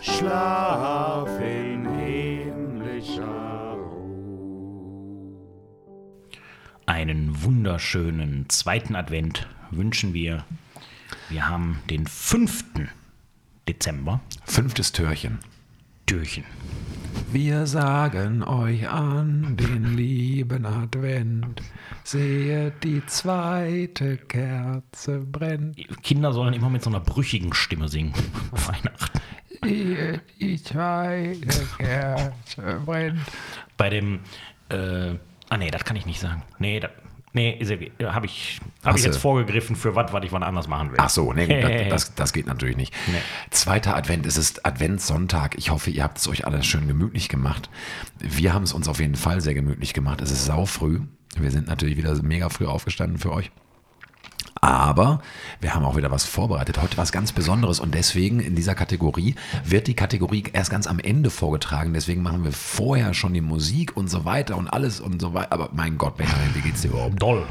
Schlaf in himmlischer Ruhe. Einen wunderschönen zweiten Advent wünschen wir. Wir haben den 5. Dezember. Fünftes Türchen. Türchen. Wir sagen euch an den lieben Advent, sehet die zweite Kerze brennt. Kinder sollen immer mit so einer brüchigen Stimme singen. Weihnachten. Sehet die zweite Kerze brennt. Bei dem, äh, ah nee, das kann ich nicht sagen. Nee, da, nee, habe ich, hab ich jetzt vorgegriffen für was, was ich wann anders machen will. Ach so, nee, das, das, das geht natürlich nicht. Nee. Zweiter Advent, es ist Adventssonntag. Ich hoffe, ihr habt es euch alles schön gemütlich gemacht. Wir haben es uns auf jeden Fall sehr gemütlich gemacht. Es ist saufrüh. Wir sind natürlich wieder mega früh aufgestanden für euch. Aber wir haben auch wieder was vorbereitet. Heute was ganz Besonderes und deswegen in dieser Kategorie wird die Kategorie erst ganz am Ende vorgetragen. Deswegen machen wir vorher schon die Musik und so weiter und alles und so weiter. Aber mein Gott, Benjamin, wie geht's dir überhaupt? Doll.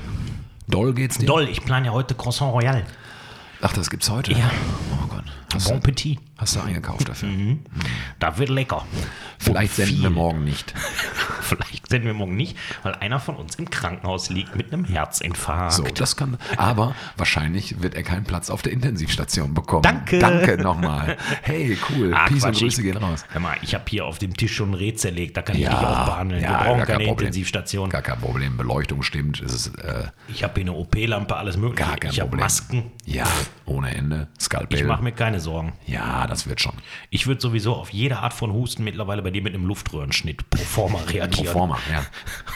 Doll geht's dir? Doll, ich plane ja heute Croissant Royal. Ach, das gibt's heute? Ja. Oh Gott. Hast, Bon du, Petit. hast du eingekauft dafür? Da wird lecker. Vielleicht senden wir morgen nicht. Vielleicht senden wir morgen nicht, weil einer von uns im Krankenhaus liegt mit einem Herzinfarkt. So, das kann. Aber wahrscheinlich wird er keinen Platz auf der Intensivstation bekommen. Danke. Danke nochmal. Hey, cool. Ah, Peace und Quatsch, Grüße ich- gehen raus. Hör mal, ich habe hier auf dem Tisch schon ein Rätsel zerlegt, da kann ich Ja, dich auch behandeln. ja, wir brauchen keine Problem. Intensivstation. Gar kein Problem. Beleuchtung stimmt. Ist äh, Ich habe hier eine OP-Lampe, alles mögliche. gar kein ich habe Problem. Masken. Ja, ohne Ende. Skalpell. Ich mache mir keine Sorgen. ja, das wird schon. Ich würde sowieso auf jede Art von Husten mittlerweile bei dir mit einem Luftröhrenschnitt pro forma reagieren. Proforma, ja.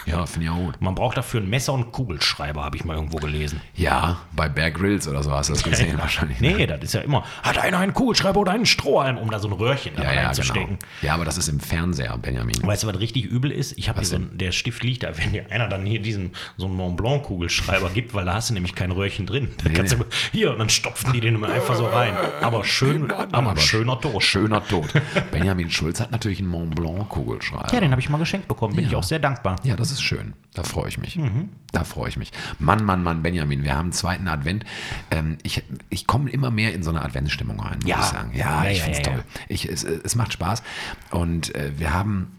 Ja, finde ich auch gut. Man braucht dafür ein Messer und einen Kugelschreiber, habe ich mal irgendwo gelesen. Ja, bei Bear Grylls oder so hast du das gesehen wahrscheinlich. ne? Nee, das ist ja immer, hat einer einen Kugelschreiber oder einen Strohhalm, um da so ein Röhrchen Ja, ja, reinzustecken. genau. Ja, aber das ist im Fernseher, Benjamin. Weißt du, was richtig übel ist? Ich habe hier so ein, der Stift liegt da, wenn dir einer dann hier diesen so einen Mont Blanc Kugelschreiber gibt, weil da hast du nämlich kein Röhrchen drin. Da kannst nee. du, hier und dann stopfen die den immer einfach so rein. Aber schön, aber, schöner Tod. Schöner Tod. Benjamin Schulz hat natürlich einen Mont Blanc Kugelschreiber. Ja, den habe ich mal geschenkt bekommen, bin ich auch sehr dankbar. Ja, das ist schön. Da freue ich mich. Mhm. Da freue ich mich. Mann, Mann, Mann, Benjamin, wir haben einen zweiten Advent. Ähm, ich ich komme immer mehr in so eine Adventsstimmung rein, muss Ja. ich sagen. Ja, Ja, ich ja, finde es ja, toll. Ich, es, es macht Spaß. Und äh, wir haben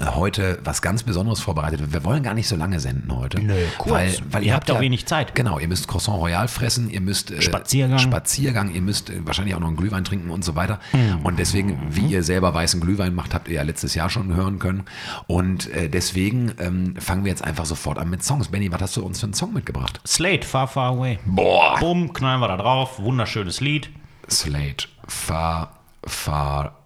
heute was ganz Besonderes vorbereitet. Wir wollen gar nicht so lange senden heute. Nö, kurz. Weil, weil Ihr habt ja auch wenig Zeit. Genau, ihr müsst Croissant Royal fressen, ihr müsst äh, Spaziergang. Spaziergang, ihr müsst äh, wahrscheinlich auch noch einen Glühwein trinken und so weiter. Mhm. Und deswegen, wie ihr selber weißen Glühwein macht, habt ihr ja letztes Jahr schon hören können. Und äh, deswegen ähm, fangen wir jetzt einfach sofort an mit Songs. Benny, was hast du uns für einen Song mitgebracht? Slate, Far Far Away. Boah! Bumm, knallen wir da drauf. Wunderschönes Lied. Slate, Far, Far Away.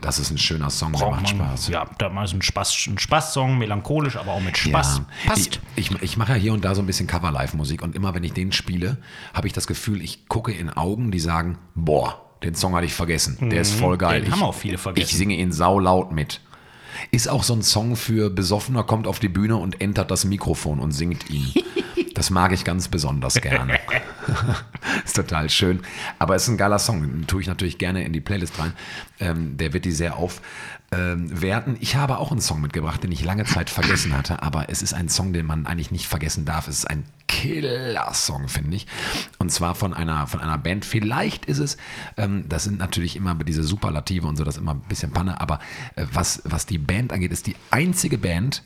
Das ist ein schöner Song, der macht Spaß. Ja, da mal so ein Spaß, ein Spaßsong, melancholisch, aber auch mit Spaß. Ja, Passt. Ich, ich, ich mache ja hier und da so ein bisschen Cover-Live-Musik und immer wenn ich den spiele, habe ich das Gefühl, ich gucke in Augen, die sagen, boah, den Song hatte ich vergessen. Der ist voll geil. Mhm. Den ich, haben auch viele vergessen. Ich singe ihn saulaut mit. Ist auch so ein Song für Besoffener, kommt auf die Bühne und entert das Mikrofon und singt ihn. Das mag ich ganz besonders gerne. ist total schön. Aber es ist ein geiler Song. Den tue ich natürlich gerne in die Playlist rein. Ähm, der wird die sehr aufwerten. ich habe auch einen Song mitgebracht, den ich lange Zeit vergessen hatte. Aber es ist ein Song, den man eigentlich nicht vergessen darf. Es ist ein Killer-Song, finde ich. Und zwar von einer, von einer Band. Vielleicht ist es, ähm, das sind natürlich immer diese Superlative und so, das ist immer ein bisschen Panne. Aber äh, was, was die Band angeht, ist die einzige Band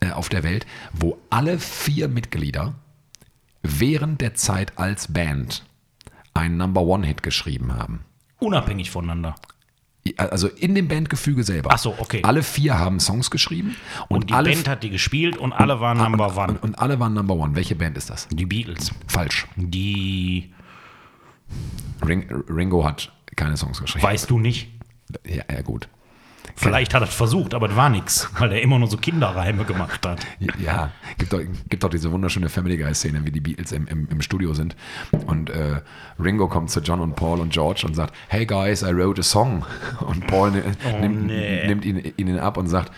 äh, auf der Welt, wo alle vier Mitglieder während der Zeit als Band einen Number One-Hit geschrieben haben. Unabhängig voneinander. Also in dem Bandgefüge selber. Ach so, okay. Alle vier haben Songs geschrieben und, Und die alle Band hat die gespielt und alle waren Number One. und, und alle waren Number One. Welche Band ist das? Die Beatles. Falsch. Die Ring, Ringo hat keine Songs geschrieben. weißt du nicht. Ja, ja gut. Vielleicht hat er es versucht, aber es war nichts, weil er immer nur so Kinderreime gemacht hat. Ja, gibt doch, gibt doch diese wunderschöne Family Guy-Szene, wie die Beatles im, im, im Studio sind. Und äh, Ringo kommt zu John und Paul und George und sagt, hey guys, I wrote a song. Und Paul ni- Oh, nimmt, nee. nimmt ihn, ihn ab und sagt,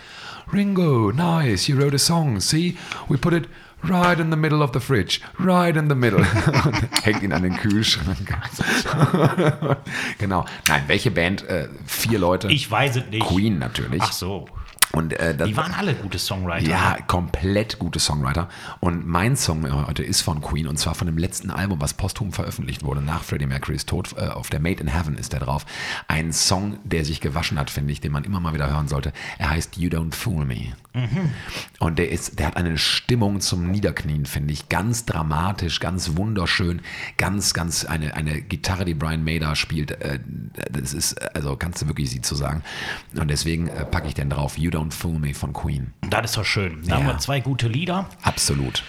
Ringo, nice, you wrote a song. See, we put it right in the middle of the fridge, right in the middle. und hängt ihn an den Kühlschrank. genau. Nein, welche Band? Äh, vier Leute. Ich weiß es nicht. Queen natürlich. Ach so. Und äh, Die waren alle gute Songwriter. ja, komplett gute Songwriter. Und mein Song heute ist von Queen und zwar von dem letzten Album, was posthum veröffentlicht wurde, nach Freddie Mercurys Tod. Äh, auf der Made in Heaven ist der drauf. Ein Song, der sich gewaschen hat, finde ich, den man immer mal wieder hören sollte. Er heißt You Don't Fool Me. Und der ist, der hat eine Stimmung zum Niederknien, finde ich. Ganz dramatisch, ganz wunderschön. Ganz, ganz eine, eine Gitarre, die Brian May da spielt. Äh, das ist, also kannst du wirklich sie zu sagen. Und deswegen äh, packe ich den drauf. You Don't Fool Me von Queen. Das ist doch schön. Da haben Ja. wir zwei gute Lieder. Absolut.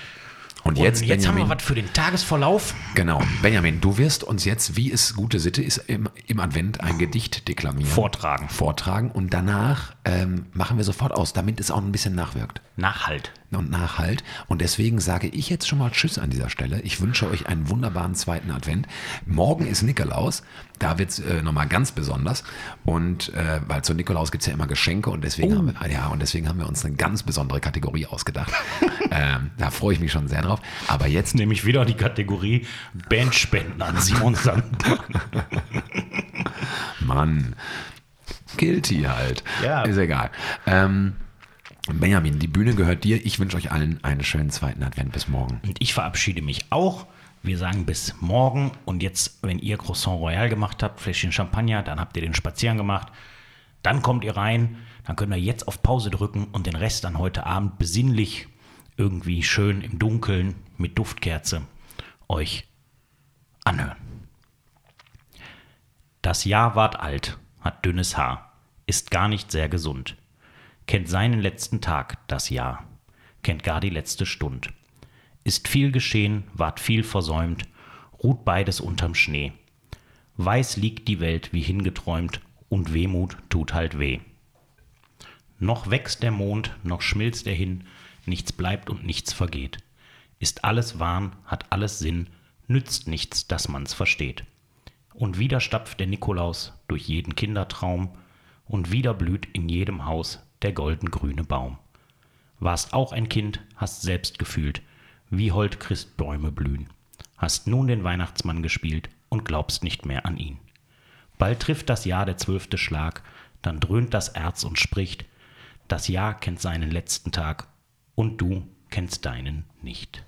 Und Und jetzt, jetzt, haben wir was für den Tagesverlauf. Genau, Benjamin, du wirst uns jetzt, wie es gute Sitte ist, im, im Advent ein Gedicht deklamieren. Vortragen. Vortragen und danach ähm, machen wir sofort aus, damit es auch ein bisschen nachwirkt Nachhalt. Und Nachhalt. Und deswegen sage ich jetzt schon mal Tschüss an dieser Stelle. Ich wünsche euch einen wunderbaren zweiten Advent. Morgen ist Nikolaus. Da wird es äh, nochmal ganz besonders. Und äh, weil zu Nikolaus gibt es ja immer Geschenke und deswegen, haben wir, ja, und deswegen haben wir uns eine ganz besondere Kategorie ausgedacht. ähm, da freue ich mich schon sehr drauf. Aber jetzt Nämlich wieder die Kategorie Bandspenden an Simon Sandmann. Mann. Guilty halt. Ja. Ist egal. Ähm, Benjamin, die Bühne gehört dir. Ich wünsche euch allen einen schönen zweiten Advent. Bis morgen. Und ich verabschiede mich auch. Wir sagen bis morgen. Und jetzt, wenn ihr Croissant Royal gemacht habt, Fläschchen Champagner, dann habt ihr den Spazieren gemacht. Dann kommt ihr rein. Dann könnt ihr jetzt auf Pause drücken und den Rest dann heute Abend besinnlich irgendwie schön im Dunkeln mit Duftkerze euch anhören. Das Jahr ward alt, hat dünnes Haar, ist gar nicht sehr gesund. Kennt seinen letzten Tag, das Jahr, kennt gar die letzte Stund. Ist viel geschehen, ward viel versäumt, ruht beides unterm Schnee. Weiß liegt die Welt wie hingeträumt, und Wehmut tut halt weh. Noch wächst der Mond, noch schmilzt er hin, nichts bleibt und nichts vergeht. Ist alles Wahn, hat alles Sinn, nützt nichts, dass man's versteht. Und wieder stapft der Nikolaus durch jeden Kindertraum, und wieder blüht in jedem Haus der goldengrüne Baum. Warst auch ein Kind, hast selbst gefühlt, wie hold Christbäume blühen, hast nun den Weihnachtsmann gespielt und glaubst nicht mehr an ihn. Bald trifft das Jahr der zwölfte Schlag, dann dröhnt das Erz und spricht, das Jahr kennt seinen letzten Tag, und du kennst deinen nicht.